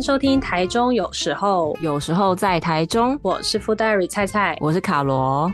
迎收听台中有时候，有时候在台中，我是 Food Diary 菜菜，我是卡罗。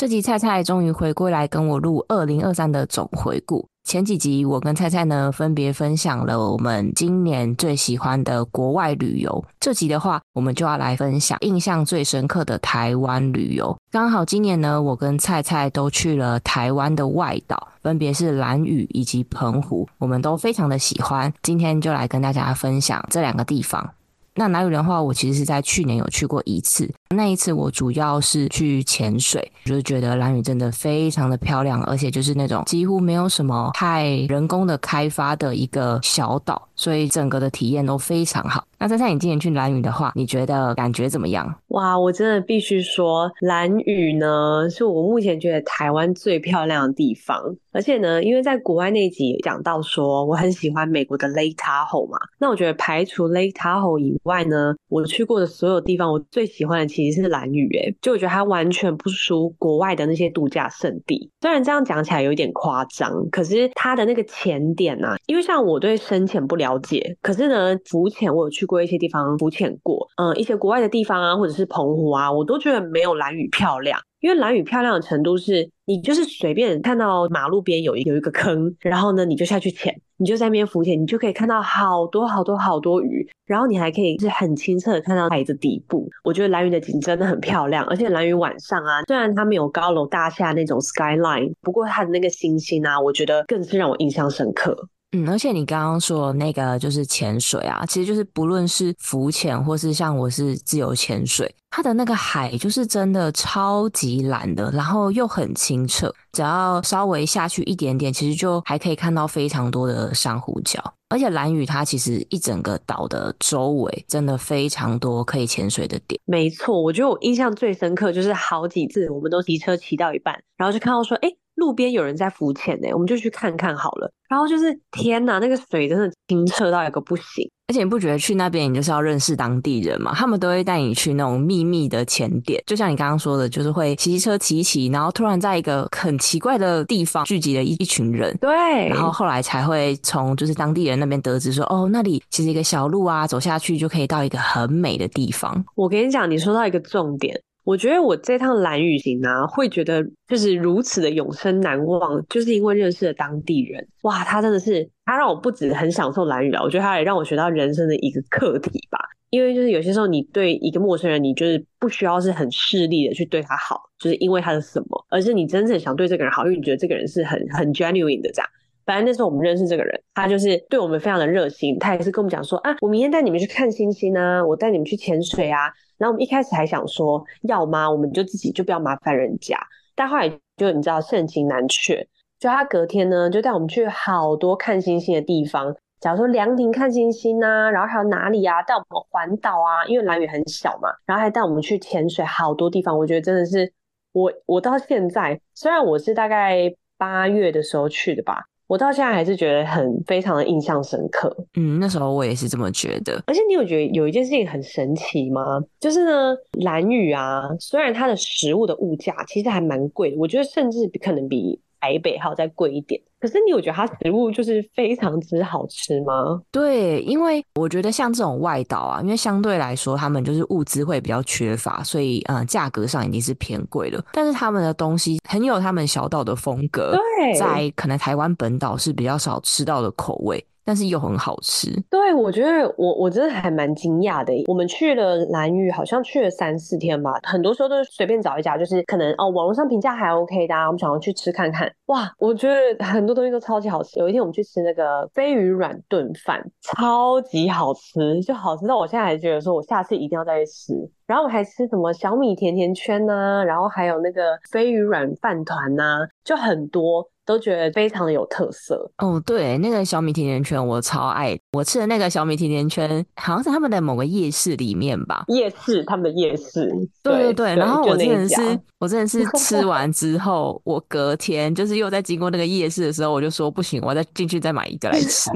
这集菜菜终于回归来跟我录二零二三的总回顾。前几集我跟菜菜呢分别分享了我们今年最喜欢的国外旅游，这集的话我们就要来分享印象最深刻的台湾旅游。刚好今年呢，我跟菜菜都去了台湾的外岛，分别是兰屿以及澎湖，我们都非常的喜欢。今天就来跟大家分享这两个地方。那兰屿的话，我其实是在去年有去过一次。那一次我主要是去潜水，就是觉得兰屿真的非常的漂亮，而且就是那种几乎没有什么太人工的开发的一个小岛，所以整个的体验都非常好。那珊珊，你今年去兰屿的话，你觉得感觉怎么样？哇，我真的必须说，兰屿呢是我目前觉得台湾最漂亮的地方。而且呢，因为在国外那集讲到说，我很喜欢美国的 Lake Tahoe 嘛，那我觉得排除 Lake Tahoe 以外呢，我去过的所有地方，我最喜欢的其实是兰屿。诶，就我觉得它完全不输国外的那些度假胜地。虽然这样讲起来有点夸张，可是它的那个浅点啊，因为像我对深潜不了解，可是呢，浮潜我有去过一些地方浮潜过，嗯，一些国外的地方啊，或者是澎湖啊，我都觉得没有兰屿漂亮。因为兰屿漂亮的程度是，你就是随便看到马路边有一有一个坑，然后呢，你就下去潜，你就在那边浮潜，你就可以看到好多好多好多鱼，然后你还可以是很清澈的看到海的底部。我觉得蓝屿的景真的很漂亮，而且蓝屿晚上啊，虽然它没有高楼大厦那种 skyline，不过它的那个星星啊，我觉得更是让我印象深刻。嗯，而且你刚刚说那个就是潜水啊，其实就是不论是浮潜或是像我是自由潜水，它的那个海就是真的超级蓝的，然后又很清澈，只要稍微下去一点点，其实就还可以看到非常多的珊瑚礁。而且蓝屿它其实一整个岛的周围真的非常多可以潜水的点。没错，我觉得我印象最深刻就是好几次我们都骑车骑到一半，然后就看到说，哎。路边有人在浮潜呢，我们就去看看好了。然后就是天哪，那个水真的清澈到一个不行。而且你不觉得去那边你就是要认识当地人嘛？他们都会带你去那种秘密的潜点，就像你刚刚说的，就是会骑车骑骑，然后突然在一个很奇怪的地方聚集了一一群人。对，然后后来才会从就是当地人那边得知说，哦，那里其实一个小路啊，走下去就可以到一个很美的地方。我跟你讲，你说到一个重点。我觉得我这趟兰屿行啊，会觉得就是如此的永生难忘，就是因为认识了当地人。哇，他真的是，他让我不止很享受兰屿了，我觉得他也让我学到人生的一个课题吧。因为就是有些时候，你对一个陌生人，你就是不需要是很势利的去对他好，就是因为他的什么，而是你真正想对这个人好，因为你觉得这个人是很很 genuine 的这样。反正那时候我们认识这个人，他就是对我们非常的热心，他也是跟我们讲说啊，我明天带你们去看星星啊，我带你们去潜水啊。然后我们一开始还想说要吗？我们就自己就不要麻烦人家。但后来就你知道盛情难却，就他隔天呢就带我们去好多看星星的地方，假如说凉亭看星星啊，然后还有哪里啊，带我们环岛啊，因为兰屿很小嘛，然后还带我们去潜水好多地方。我觉得真的是我我到现在，虽然我是大概八月的时候去的吧。我到现在还是觉得很非常的印象深刻。嗯，那时候我也是这么觉得。而且你有觉得有一件事情很神奇吗？就是呢，蓝屿啊，虽然它的食物的物价其实还蛮贵的，我觉得甚至可能比台北还要再贵一点。可是你有觉得它食物就是非常之好吃吗？对，因为我觉得像这种外岛啊，因为相对来说他们就是物资会比较缺乏，所以嗯，价格上已经是偏贵了。但是他们的东西很有他们小岛的风格，对，在可能台湾本岛是比较少吃到的口味。但是又很好吃，对，我觉得我我真的还蛮惊讶的。我们去了兰屿，好像去了三四天吧，很多时候都是随便找一家，就是可能哦网络上评价还 OK 的，我们想要去吃看看。哇，我觉得很多东西都超级好吃。有一天我们去吃那个飞鱼软炖饭，超级好吃，就好吃到我现在还觉得说我下次一定要再去吃。然后我还吃什么小米甜甜圈呐、然后还有那个飞鱼软饭团呐，就很多。都觉得非常的有特色哦，对，那个小米甜甜圈我超爱，我吃的那个小米甜甜圈好像是他们的某个夜市里面吧，夜市，他们的夜市，对对对，对，然后我真的是，我真的是 吃完之后，我隔天就是又在经过那个夜市的时候，我就说不行，我要再进去再买一个来吃。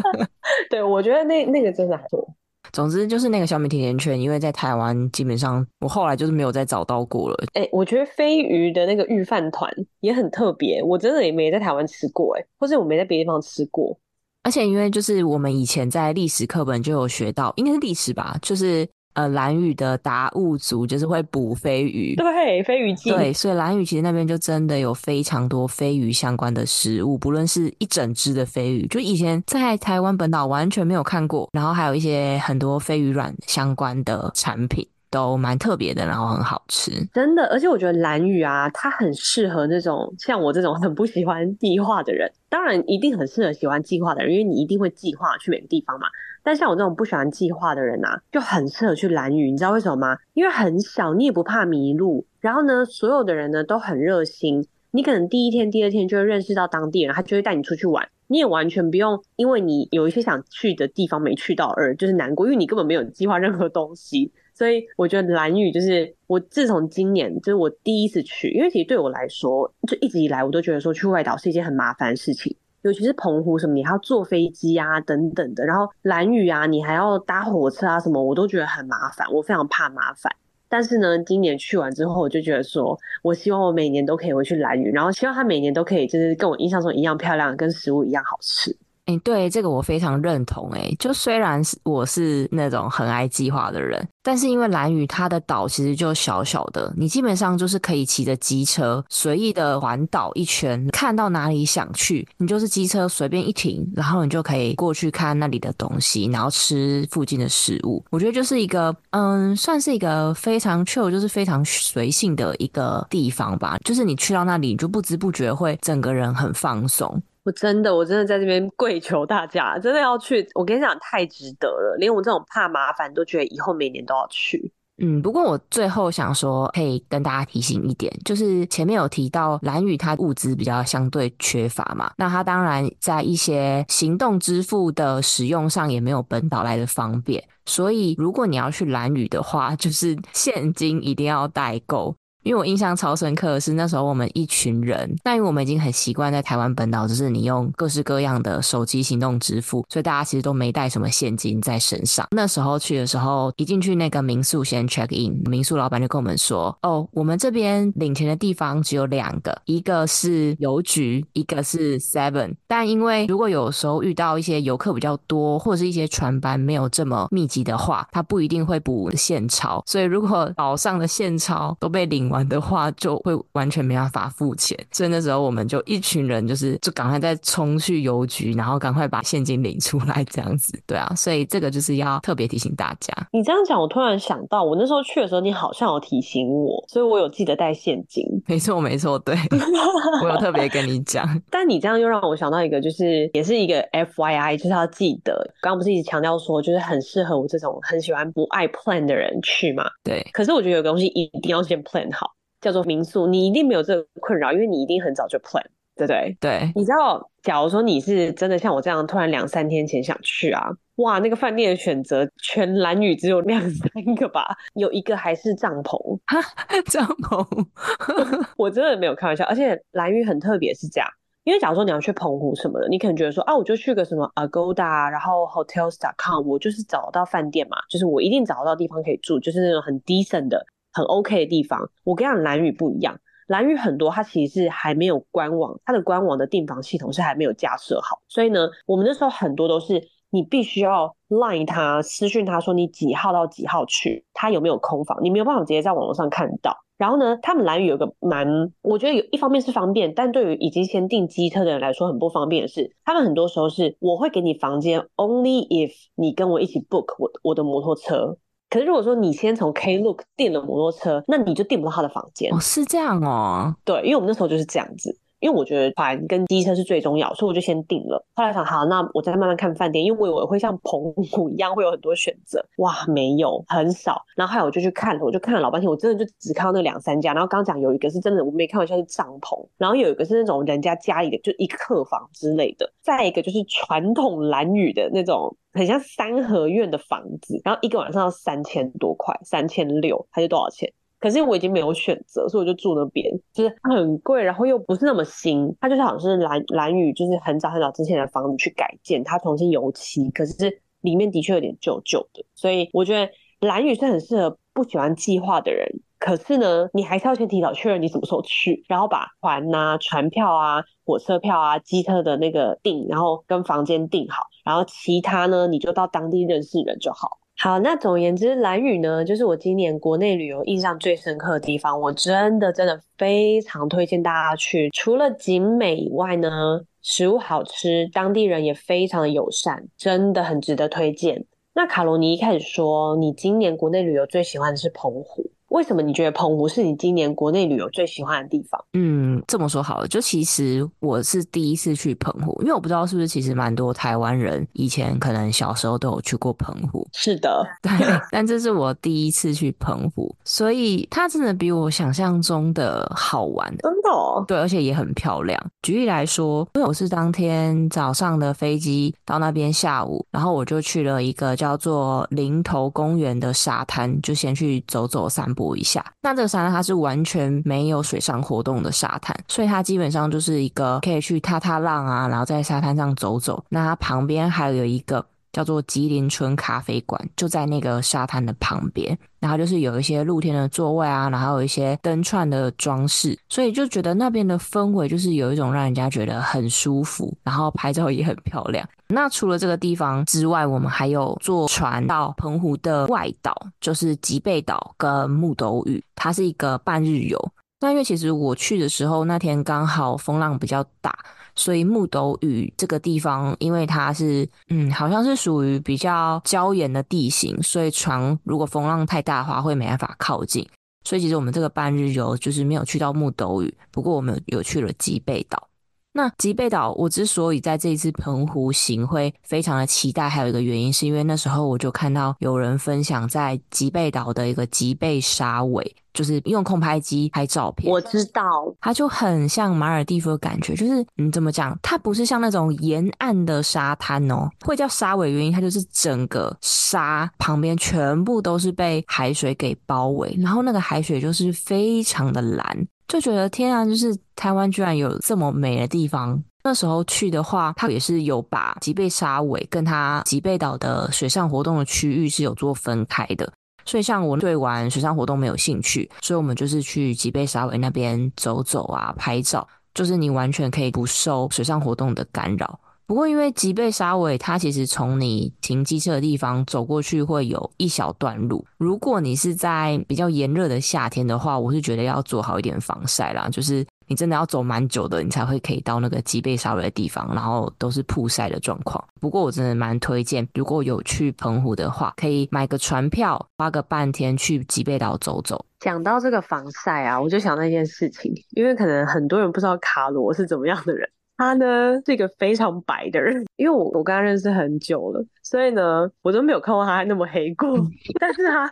对，我觉得那那个真的还不错。总之就是那个小米甜甜圈，因为在台湾基本上我后来就是没有再找到过了。哎、欸，我觉得飞鱼的那个御饭团也很特别，我真的也没在台湾吃过，哎，或是我没在别的地方吃过。而且因为就是我们以前在历史课本就有学到，应该是历史吧，就是。呃，蓝屿的达悟族就是会捕飞鱼，对，飞鱼季，对，所以蓝屿其实那边就真的有非常多飞鱼相关的食物，不论是一整只的飞鱼，就以前在台湾本岛完全没有看过，然后还有一些很多飞鱼卵相关的产品，都蛮特别的，然后很好吃，真的，而且我觉得蓝屿啊，它很适合那种像我这种很不喜欢计划的人，当然一定很适合喜欢计划的人，因为你一定会计划去每个地方嘛。但像我这种不喜欢计划的人啊，就很适合去兰屿，你知道为什么吗？因为很小，你也不怕迷路。然后呢，所有的人呢都很热心，你可能第一天、第二天就会认识到当地人，他就会带你出去玩。你也完全不用因为你有一些想去的地方没去到而就是难过，因为你根本没有计划任何东西。所以我觉得兰屿就是我自从今年就是我第一次去，因为其实对我来说，就一直以来我都觉得说去外岛是一件很麻烦的事情。尤其是澎湖什么，你还要坐飞机啊，等等的。然后蓝雨啊，你还要搭火车啊，什么我都觉得很麻烦，我非常怕麻烦。但是呢，今年去完之后，我就觉得说，我希望我每年都可以回去蓝雨，然后希望它每年都可以就是跟我印象中一样漂亮，跟食物一样好吃。哎、欸，对，这个我非常认同。哎，就虽然是我是那种很爱计划的人，但是因为兰屿它的岛其实就小小的，你基本上就是可以骑着机车随意的环岛一圈，看到哪里想去，你就是机车随便一停，然后你就可以过去看那里的东西，然后吃附近的食物。我觉得就是一个，嗯，算是一个非常 chill，就是非常随性的一个地方吧。就是你去到那里，你就不知不觉会整个人很放松。我真的，我真的在这边跪求大家，真的要去。我跟你讲，太值得了，连我这种怕麻烦都觉得以后每年都要去。嗯，不过我最后想说，可以跟大家提醒一点，就是前面有提到兰屿它物资比较相对缺乏嘛，那它当然在一些行动支付的使用上也没有本岛来的方便，所以如果你要去兰屿的话，就是现金一定要带够。因为我印象超深刻的是那时候我们一群人，但因为我们已经很习惯在台湾本岛，就是你用各式各样的手机行动支付，所以大家其实都没带什么现金在身上。那时候去的时候，一进去那个民宿先 check in，民宿老板就跟我们说：“哦，我们这边领钱的地方只有两个，一个是邮局，一个是 Seven。但因为如果有时候遇到一些游客比较多，或者是一些船班没有这么密集的话，他不一定会补现钞。所以如果岛上的现钞都被领。”玩的话就会完全没办法付钱，所以那时候我们就一群人就是就赶快再冲去邮局，然后赶快把现金领出来这样子。对啊，所以这个就是要特别提醒大家。你这样讲，我突然想到，我那时候去的时候，你好像有提醒我，所以我有记得带现金。没错，没错，对，我有特别跟你讲。但你这样又让我想到一个，就是也是一个 FYI，就是要记得，刚刚不是一直强调说，就是很适合我这种很喜欢不爱 plan 的人去嘛？对。可是我觉得有个东西一定要先 plan 好。叫做民宿，你一定没有这个困扰，因为你一定很早就 plan，对不对？对。你知道，假如说你是真的像我这样，突然两三天前想去啊，哇，那个饭店的选择，全兰屿只有两三个吧，有一个还是帐篷。哈，帐篷，我真的没有开玩笑。而且兰屿很特别，是这样，因为假如说你要去澎湖什么的，你可能觉得说啊，我就去个什么 Agoda，然后 Hotels.com，我就是找到饭店嘛，就是我一定找得到地方可以住，就是那种很 decent 的。很 OK 的地方，我跟你讲，兰屿不一样。蓝宇很多，它其实是还没有官网，它的官网的订房系统是还没有架设好。所以呢，我们那时候很多都是你必须要 line 他私讯他说你几号到几号去，他有没有空房，你没有办法直接在网络上看到。然后呢，他们蓝宇有个蛮，我觉得有一方面是方便，但对于已经先订机车的人来说很不方便的是，他们很多时候是我会给你房间，only if 你跟我一起 book 我我的摩托车。可是如果说你先从 Klook 订了摩托车，那你就订不到他的房间。哦，是这样哦。对，因为我们那时候就是这样子。因为我觉得船跟机车是最重要，所以我就先定了。后来想，好，那我再慢慢看饭店，因为我以为会像澎湖一样会有很多选择，哇，没有，很少。然后后来我就去看了，我就看了老半天，我真的就只看到那两三家。然后刚刚讲有一个是真的，我没开玩笑是帐篷，然后有一个是那种人家家里的，就一客房之类的。再一个就是传统兰屿的那种，很像三合院的房子，然后一个晚上要三千多块，三千六还是多少钱？可是我已经没有选择，所以我就住那边，就是很贵，然后又不是那么新，它就是好像是蓝蓝屿，就是很早很早之前的房子去改建，它重新油漆，可是里面的确有点旧旧的，所以我觉得蓝屿是很适合不喜欢计划的人可是呢，你还是要先提早确认你什么时候去，然后把船啊、船票啊、火车票啊、机车的那个订，然后跟房间订好，然后其他呢，你就到当地认识人就好。好，那总言之，兰屿呢，就是我今年国内旅游印象最深刻的地方，我真的真的非常推荐大家去。除了景美以外呢，食物好吃，当地人也非常的友善，真的很值得推荐。那卡罗，尼一开始说你今年国内旅游最喜欢的是澎湖。为什么你觉得澎湖是你今年国内旅游最喜欢的地方？嗯，这么说好了，就其实我是第一次去澎湖，因为我不知道是不是其实蛮多台湾人以前可能小时候都有去过澎湖。是的，对，但这是我第一次去澎湖，所以它真的比我想象中的好玩。真的哦？对，而且也很漂亮。举例来说，因为我是当天早上的飞机到那边，下午，然后我就去了一个叫做林头公园的沙滩，就先去走走散步。一下，那这个沙滩它是完全没有水上活动的沙滩，所以它基本上就是一个可以去踏踏浪啊，然后在沙滩上走走。那它旁边还有一个叫做吉林村咖啡馆，就在那个沙滩的旁边。然后就是有一些露天的座位啊，然后有一些灯串的装饰，所以就觉得那边的氛围就是有一种让人家觉得很舒服，然后拍照也很漂亮。那除了这个地方之外，我们还有坐船到澎湖的外岛，就是吉贝岛跟木斗屿，它是一个半日游。那因为其实我去的时候那天刚好风浪比较大。所以木斗屿这个地方，因为它是嗯，好像是属于比较礁岩的地形，所以船如果风浪太大的话，会没办法靠近。所以其实我们这个半日游就是没有去到木斗屿，不过我们有去了吉贝岛。那吉贝岛，我之所以在这一次澎湖行会非常的期待，还有一个原因是因为那时候我就看到有人分享在吉贝岛的一个吉贝沙尾，就是用空拍机拍照片。我知道，它就很像马尔地夫的感觉，就是你怎么讲，它不是像那种沿岸的沙滩哦，会叫沙尾原因，它就是整个沙旁边全部都是被海水给包围，然后那个海水就是非常的蓝。就觉得天啊，就是台湾居然有这么美的地方。那时候去的话，他也是有把吉贝沙尾跟他吉贝岛的水上活动的区域是有做分开的。所以像我对玩水上活动没有兴趣，所以我们就是去吉贝沙尾那边走走啊，拍照，就是你完全可以不受水上活动的干扰。不过，因为吉贝沙尾，它其实从你停机车的地方走过去会有一小段路。如果你是在比较炎热的夏天的话，我是觉得要做好一点防晒啦。就是你真的要走蛮久的，你才会可以到那个吉贝沙尾的地方，然后都是曝晒的状况。不过我真的蛮推荐，如果有去澎湖的话，可以买个船票，花个半天去吉贝岛走走。讲到这个防晒啊，我就想那件事情，因为可能很多人不知道卡罗是怎么样的人。他呢是一个非常白的人，因为我我跟他认识很久了，所以呢我都没有看过他还那么黑过。但是他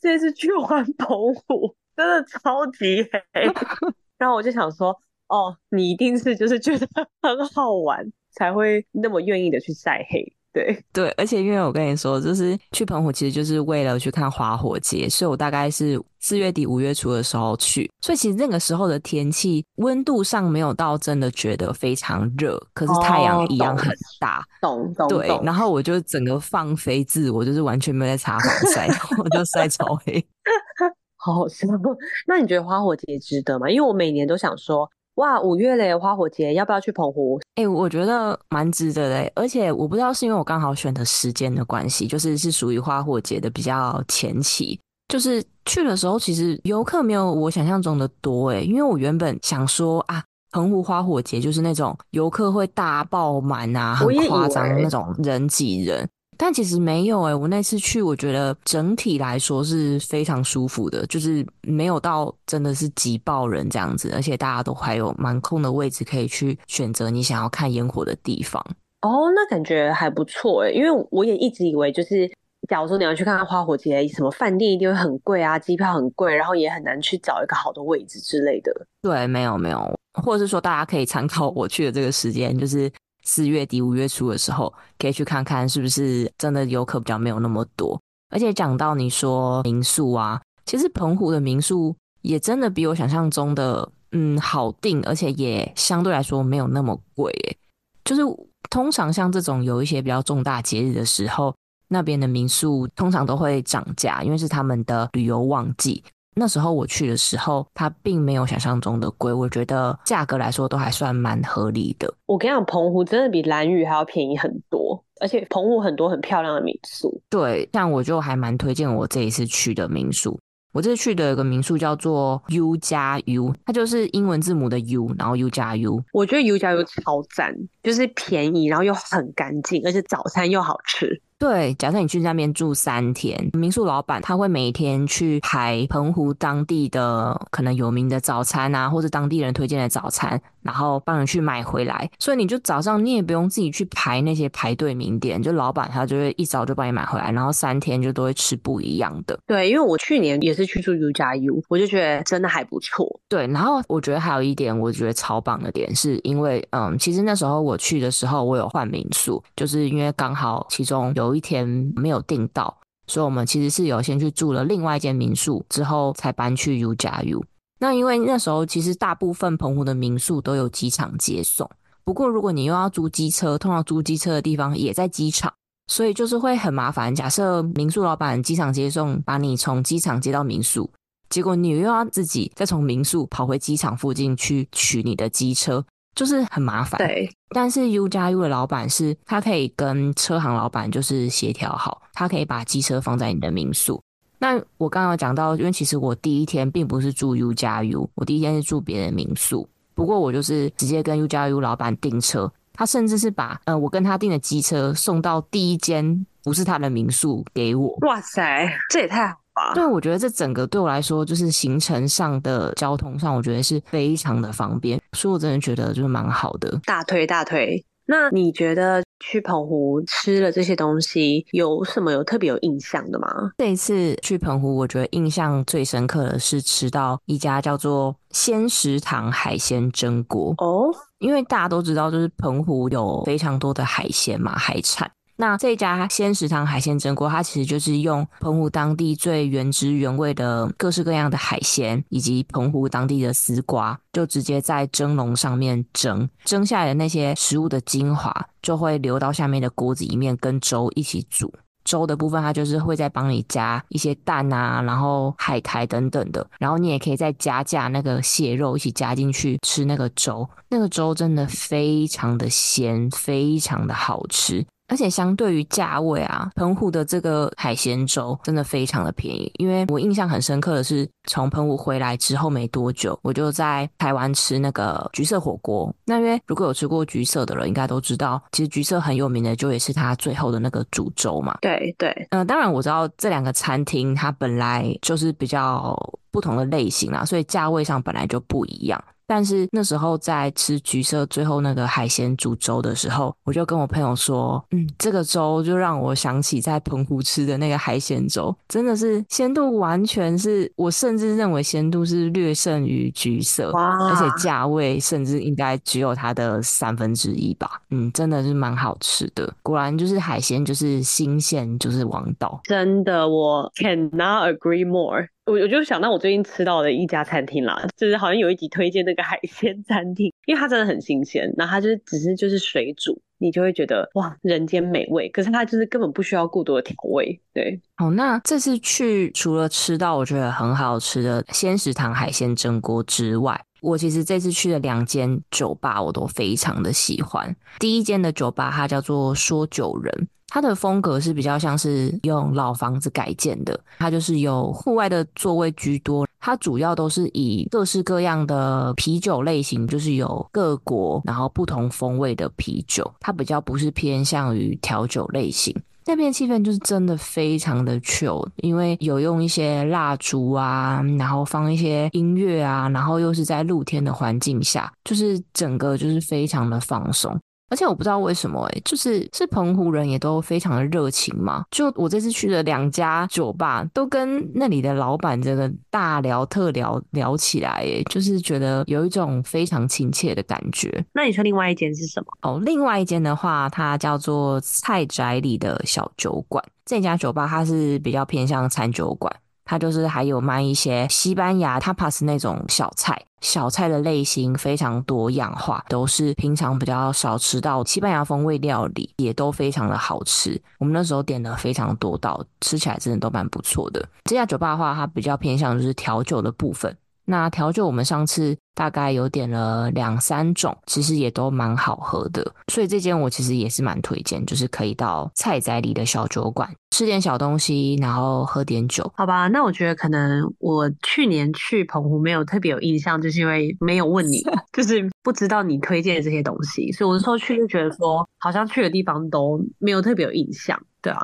这次去玩澎湖，真的超级黑。然后我就想说，哦，你一定是就是觉得很好玩，才会那么愿意的去晒黑。对对，而且因为我跟你说，就是去澎湖其实就是为了去看花火节，所以我大概是四月底五月初的时候去，所以其实那个时候的天气温度上没有到真的觉得非常热，可是太阳一样很大，懂懂对，然后我就整个放飞自我，就是完全没有在擦防晒，我就晒超黑，好 好笑。那你觉得花火节值得吗？因为我每年都想说。哇，五月嘞，花火节要不要去澎湖？哎、欸，我觉得蛮值得的，而且我不知道是因为我刚好选的时间的关系，就是是属于花火节的比较前期，就是去的时候其实游客没有我想象中的多，哎，因为我原本想说啊，澎湖花火节就是那种游客会大爆满啊，很夸张的那种人挤人。但其实没有诶、欸，我那次去，我觉得整体来说是非常舒服的，就是没有到真的是挤爆人这样子，而且大家都还有蛮空的位置可以去选择你想要看烟火的地方。哦，那感觉还不错诶、欸，因为我也一直以为就是，假如说你要去看看花火节，什么饭店一定会很贵啊，机票很贵，然后也很难去找一个好的位置之类的。对，没有没有，或者是说大家可以参考我去的这个时间，就是。四月底五月初的时候，可以去看看是不是真的游客比较没有那么多。而且讲到你说民宿啊，其实澎湖的民宿也真的比我想象中的嗯好订，而且也相对来说没有那么贵。就是通常像这种有一些比较重大节日的时候，那边的民宿通常都会涨价，因为是他们的旅游旺季。那时候我去的时候，它并没有想象中的贵，我觉得价格来说都还算蛮合理的。我跟你讲，澎湖真的比兰屿还要便宜很多，而且澎湖很多很漂亮的民宿。对，像我就还蛮推荐我这一次去的民宿。我这次去的有个民宿叫做 U 加 U，它就是英文字母的 U，然后 U 加 U。我觉得 U 加 U 超赞，就是便宜，然后又很干净，而且早餐又好吃。对，假设你去那边住三天，民宿老板他会每天去排澎湖当地的可能有名的早餐啊，或者当地人推荐的早餐，然后帮人去买回来。所以你就早上你也不用自己去排那些排队名店，就老板他就会一早就帮你买回来，然后三天就都会吃不一样的。对，因为我去年也是去住 U 加 U，我就觉得真的还不错。对，然后我觉得还有一点我觉得超棒的点，是因为嗯，其实那时候我去的时候我有换民宿，就是因为刚好其中有。有一天没有订到，所以我们其实是有先去住了另外一间民宿，之后才搬去 U 加 U。那因为那时候其实大部分澎湖的民宿都有机场接送，不过如果你又要租机车，通常租机车的地方也在机场，所以就是会很麻烦。假设民宿老板机场接送把你从机场接到民宿，结果你又要自己再从民宿跑回机场附近去取你的机车。就是很麻烦，对。但是 U 加 U 的老板是，他可以跟车行老板就是协调好，他可以把机车放在你的民宿。那我刚刚有讲到，因为其实我第一天并不是住 U 加 U，我第一天是住别的民宿。不过我就是直接跟 U 加 U 老板订车，他甚至是把呃我跟他订的机车送到第一间不是他的民宿给我。哇塞，这也太好。对，我觉得这整个对我来说，就是行程上的交通上，我觉得是非常的方便，所以我真的觉得就是蛮好的。大推大推。那你觉得去澎湖吃了这些东西，有什么有特别有印象的吗？这一次去澎湖，我觉得印象最深刻的是吃到一家叫做鲜食堂海鲜蒸锅哦，因为大家都知道，就是澎湖有非常多的海鲜嘛，海产。那这家鲜食堂海鲜蒸锅，它其实就是用澎湖当地最原汁原味的各式各样的海鲜，以及澎湖当地的丝瓜，就直接在蒸笼上面蒸，蒸下来的那些食物的精华就会流到下面的锅子里面，跟粥一起煮。粥的部分，它就是会再帮你加一些蛋啊，然后海苔等等的，然后你也可以再加价那个蟹肉一起加进去吃那个粥，那个粥真的非常的鲜，非常的好吃。而且相对于价位啊，澎湖的这个海鲜粥真的非常的便宜。因为我印象很深刻的是，从澎湖回来之后没多久，我就在台湾吃那个橘色火锅。那因为如果有吃过橘色的人，应该都知道，其实橘色很有名的就也是它最后的那个煮粥嘛。对对，嗯、呃，当然我知道这两个餐厅它本来就是比较不同的类型啦，所以价位上本来就不一样。但是那时候在吃橘色最后那个海鲜煮粥的时候，我就跟我朋友说，嗯，这个粥就让我想起在澎湖吃的那个海鲜粥，真的是鲜度完全是我甚至认为鲜度是略胜于橘色，而且价位甚至应该只有它的三分之一吧，嗯，真的是蛮好吃的。果然就是海鲜就是新鲜就是王道，真的我 cannot agree more。我我就想到我最近吃到的一家餐厅啦，就是好像有一集推荐那个海鲜餐厅，因为它真的很新鲜，然后它就是只是就是水煮，你就会觉得哇，人间美味。可是它就是根本不需要过多的调味。对，好，那这次去除了吃到我觉得很好吃的鲜食堂海鲜蒸锅之外，我其实这次去的两间酒吧我都非常的喜欢。第一间的酒吧它叫做说酒人。它的风格是比较像是用老房子改建的，它就是有户外的座位居多，它主要都是以各式各样的啤酒类型，就是有各国然后不同风味的啤酒，它比较不是偏向于调酒类型。那边气氛就是真的非常的 chill，因为有用一些蜡烛啊，然后放一些音乐啊，然后又是在露天的环境下，就是整个就是非常的放松。而且我不知道为什么哎、欸，就是是澎湖人也都非常的热情嘛。就我这次去的两家酒吧，都跟那里的老板这个大聊特聊聊起来，哎，就是觉得有一种非常亲切的感觉。那你说另外一间是什么？哦，另外一间的话，它叫做菜宅里的小酒馆。这家酒吧它是比较偏向餐酒馆。它就是还有卖一些西班牙 tapas 那种小菜，小菜的类型非常多样化，都是平常比较少吃到西班牙风味料理，也都非常的好吃。我们那时候点了非常多道，吃起来真的都蛮不错的。这家酒吧的话，它比较偏向就是调酒的部分。那调酒我们上次大概有点了两三种，其实也都蛮好喝的，所以这间我其实也是蛮推荐，就是可以到菜仔里的小酒馆吃点小东西，然后喝点酒。好吧，那我觉得可能我去年去澎湖没有特别有印象，就是因为没有问你，就是不知道你推荐的这些东西，所以我那时候去就觉得说，好像去的地方都没有特别有印象，对啊。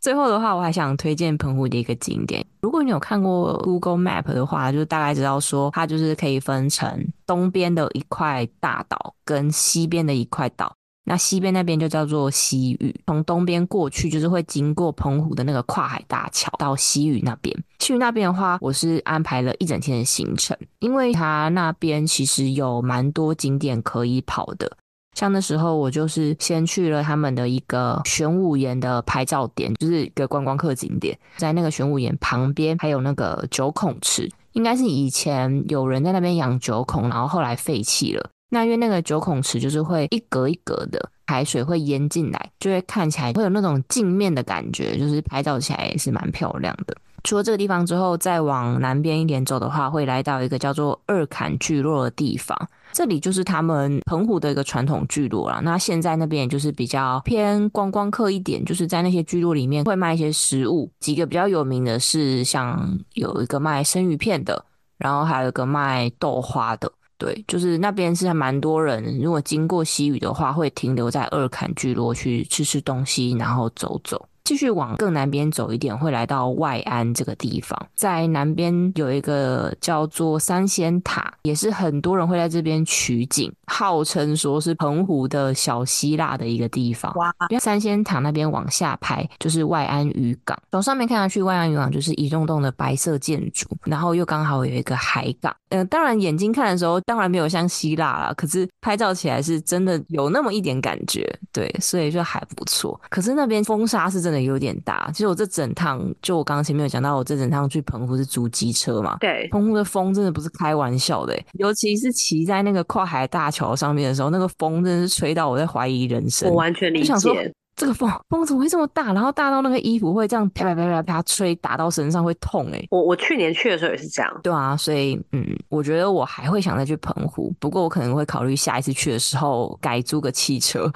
最后的话，我还想推荐澎湖的一个景点。如果你有看过 Google Map 的话，就大概知道说，它就是可以分成东边的一块大岛跟西边的一块岛。那西边那边就叫做西屿，从东边过去就是会经过澎湖的那个跨海大桥到西屿那边。西屿那边的话，我是安排了一整天的行程，因为它那边其实有蛮多景点可以跑的。像那时候，我就是先去了他们的一个玄武岩的拍照点，就是一个观光客景点，在那个玄武岩旁边还有那个九孔池，应该是以前有人在那边养九孔，然后后来废弃了。那因为那个九孔池就是会一格一格的海水会淹进来，就会看起来会有那种镜面的感觉，就是拍照起来也是蛮漂亮的。除了这个地方之后，再往南边一点走的话，会来到一个叫做二坎聚落的地方。这里就是他们澎湖的一个传统聚落啦。那现在那边也就是比较偏观光客一点，就是在那些聚落里面会卖一些食物。几个比较有名的是，像有一个卖生鱼片的，然后还有一个卖豆花的。对，就是那边是还蛮多人，如果经过西屿的话，会停留在二坎聚落去吃吃东西，然后走走。继续往更南边走一点，会来到外安这个地方。在南边有一个叫做三仙塔，也是很多人会在这边取景，号称说是澎湖的小希腊的一个地方。哇！因为三仙塔那边往下拍就是外安渔港，从上面看下去，外安渔港就是一栋栋的白色建筑，然后又刚好有一个海港。嗯、呃，当然眼睛看的时候，当然没有像希腊啦，可是拍照起来是真的有那么一点感觉，对，所以就还不错。可是那边风沙是真的。有点大，其实我这整趟，就我刚刚前面有讲到，我这整趟去澎湖是租机车嘛。对，澎湖的风真的不是开玩笑的，尤其是骑在那个跨海大桥上面的时候，那个风真的是吹到我在怀疑人生。我完全理解。这个风风怎么会这么大？然后大到那个衣服会这样啪啪啪啪啪吹，打到身上会痛哎！我我去年去的时候也是这样。对啊，所以嗯，我觉得我还会想再去澎湖，不过我可能会考虑下一次去的时候改租个汽车。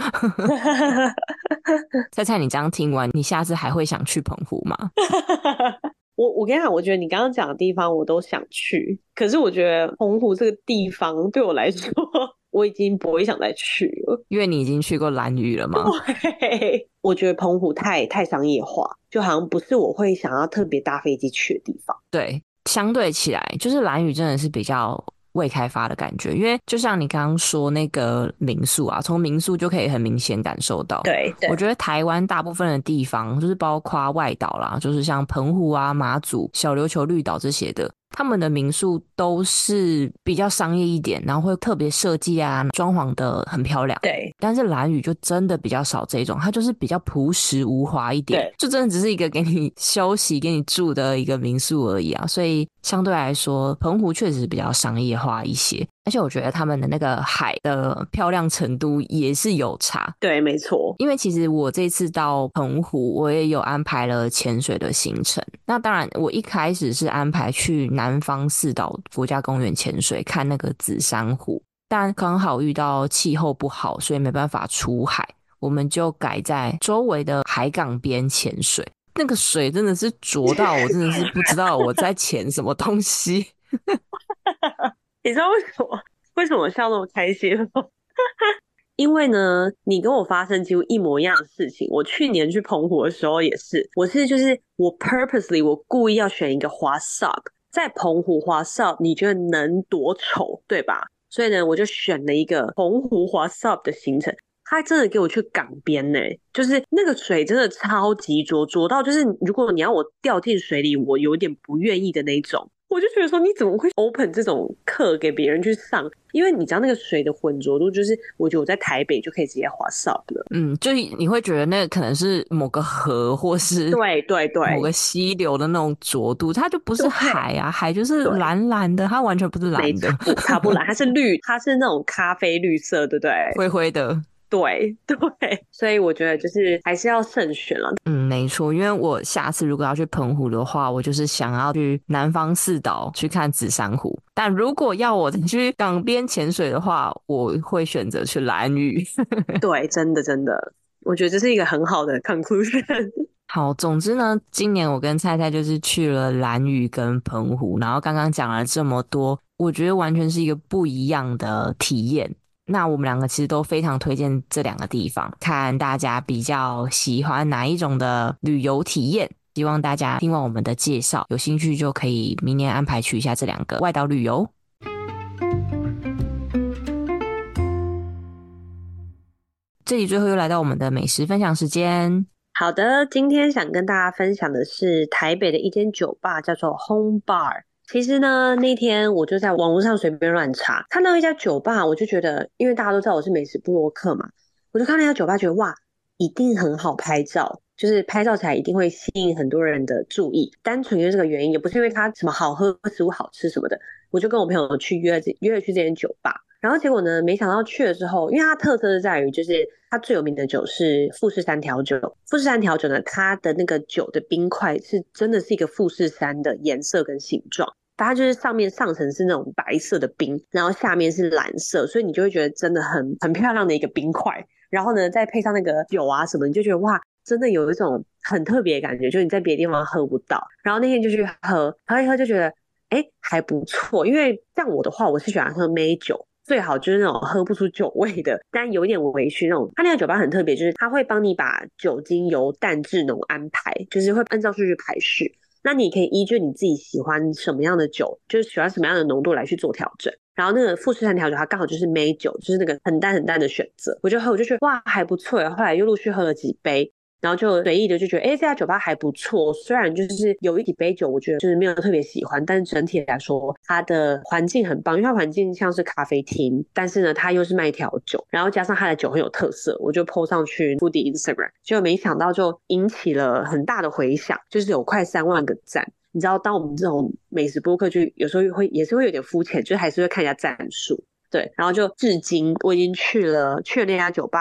菜菜，你这样听完，你下次还会想去澎湖吗？我我跟你讲，我觉得你刚刚讲的地方我都想去，可是我觉得澎湖这个地方对我来说。我已经不会想再去了，因为你已经去过兰屿了吗？对，我觉得澎湖太太商业化，就好像不是我会想要特别搭飞机去的地方。对，相对起来，就是兰屿真的是比较未开发的感觉，因为就像你刚刚说那个民宿啊，从民宿就可以很明显感受到。对，对，我觉得台湾大部分的地方，就是包括外岛啦，就是像澎湖啊、马祖、小琉球、绿岛这些的。他们的民宿都是比较商业一点，然后会特别设计啊，装潢的很漂亮。对，但是蓝屿就真的比较少这种，它就是比较朴实无华一点，对，就真的只是一个给你休息、给你住的一个民宿而已啊。所以相对来说，澎湖确实比较商业化一些。而且我觉得他们的那个海的漂亮程度也是有差。对，没错。因为其实我这次到澎湖，我也有安排了潜水的行程。那当然，我一开始是安排去南方四岛国家公园潜水，看那个紫珊瑚。但刚好遇到气候不好，所以没办法出海，我们就改在周围的海港边潜水。那个水真的是浊到我真的是不知道我在潜什么东西。你知道为什么？为什么笑那么开心吗？因为呢，你跟我发生几乎一模一样的事情。我去年去澎湖的时候也是，我是就是我 purposely 我故意要选一个滑 SUP，在澎湖滑 SUP，你觉得能多丑，对吧？所以呢，我就选了一个澎湖滑 SUP 的行程。他真的给我去港边呢，就是那个水真的超级浊，浊到就是如果你要我掉进水里，我有点不愿意的那种。我就觉得说，你怎么会 open 这种课给别人去上？因为你知道那个水的浑浊度，就是我觉得我在台北就可以直接滑 SUP 了。嗯，就你会觉得那个可能是某个河，或是对对对，某个溪流的那种浊度，它就不是海啊，海就是蓝蓝的，它完全不是蓝的，它不蓝，它是绿，它是那种咖啡绿色，对不对？灰灰的。对 对，所以我觉得就是还是要慎选了。嗯，没错，因为我下次如果要去澎湖的话，我就是想要去南方四岛去看紫珊瑚。但如果要我去港边潜水的话，我会选择去蓝屿。对，真的真的，我觉得这是一个很好的 conclusion。好，总之呢，今年我跟菜菜就是去了蓝屿跟澎湖，然后刚刚讲了这么多，我觉得完全是一个不一样的体验。那我们两个其实都非常推荐这两个地方，看大家比较喜欢哪一种的旅游体验。希望大家听完我们的介绍，有兴趣就可以明年安排去一下这两个外岛旅游。这里最后又来到我们的美食分享时间。好的，今天想跟大家分享的是台北的一间酒吧，叫做 Home Bar。其实呢，那天我就在网络上随便乱查，看到一家酒吧，我就觉得，因为大家都知道我是美食部落客嘛，我就看那家酒吧，觉得哇，一定很好拍照，就是拍照起来一定会吸引很多人的注意。单纯因为这个原因，也不是因为它什么好喝、食物好吃什么的，我就跟我朋友去约这约了去这间酒吧。然后结果呢，没想到去了之后，因为它特色是在于，就是它最有名的酒是富士山调酒。富士山调酒呢，它的那个酒的冰块是真的是一个富士山的颜色跟形状，它就是上面上层是那种白色的冰，然后下面是蓝色，所以你就会觉得真的很很漂亮的一个冰块。然后呢，再配上那个酒啊什么，你就觉得哇，真的有一种很特别的感觉，就是你在别的地方喝不到。然后那天就去喝，喝一喝就觉得哎还不错，因为像我的话，我是喜欢喝梅酒。最好就是那种喝不出酒味的，但有一点微醺那种。他那个酒吧很特别，就是他会帮你把酒精由淡至浓安排，就是会按照顺序排序。那你可以依据你自己喜欢什么样的酒，就是喜欢什么样的浓度来去做调整。然后那个富士山调酒，它刚好就是梅酒，就是那个很淡很淡的选择。我就喝，我就觉得哇还不错。后来又陆续喝了几杯。然后就随意的就觉得，哎，这家酒吧还不错。虽然就是有一几杯酒，我觉得就是没有特别喜欢，但是整体来说，它的环境很棒，因为它环境像是咖啡厅，但是呢，它又是卖调酒，然后加上它的酒很有特色，我就 po 上去 foodie Instagram，结果没想到就引起了很大的回响，就是有快三万个赞。你知道，当我们这种美食播客，就有时候会也是会有点肤浅，就还是会看一下赞数，对。然后就至今我已经去了去了那家酒吧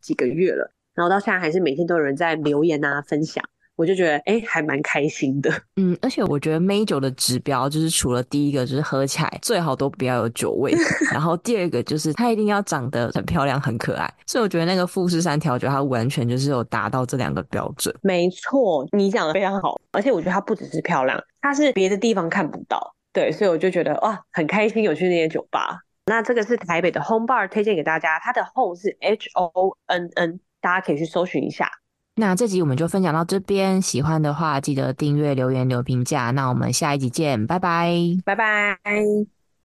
几个月了。然后到现在还是每天都有人在留言啊，分享，我就觉得哎，还蛮开心的。嗯，而且我觉得美酒的指标就是除了第一个就是喝起来最好都不要有酒味，然后第二个就是它一定要长得很漂亮、很可爱。所以我觉得那个富士山调酒它完全就是有达到这两个标准。没错，你讲的非常好。而且我觉得它不只是漂亮，它是别的地方看不到。对，所以我就觉得哇，很开心有去那些酒吧。那这个是台北的 Home Bar 推荐给大家，它的 Home 是 H O N N。大家可以去搜寻一下。那这集我们就分享到这边，喜欢的话记得订阅、留言、留评价。那我们下一集见，拜拜，拜拜。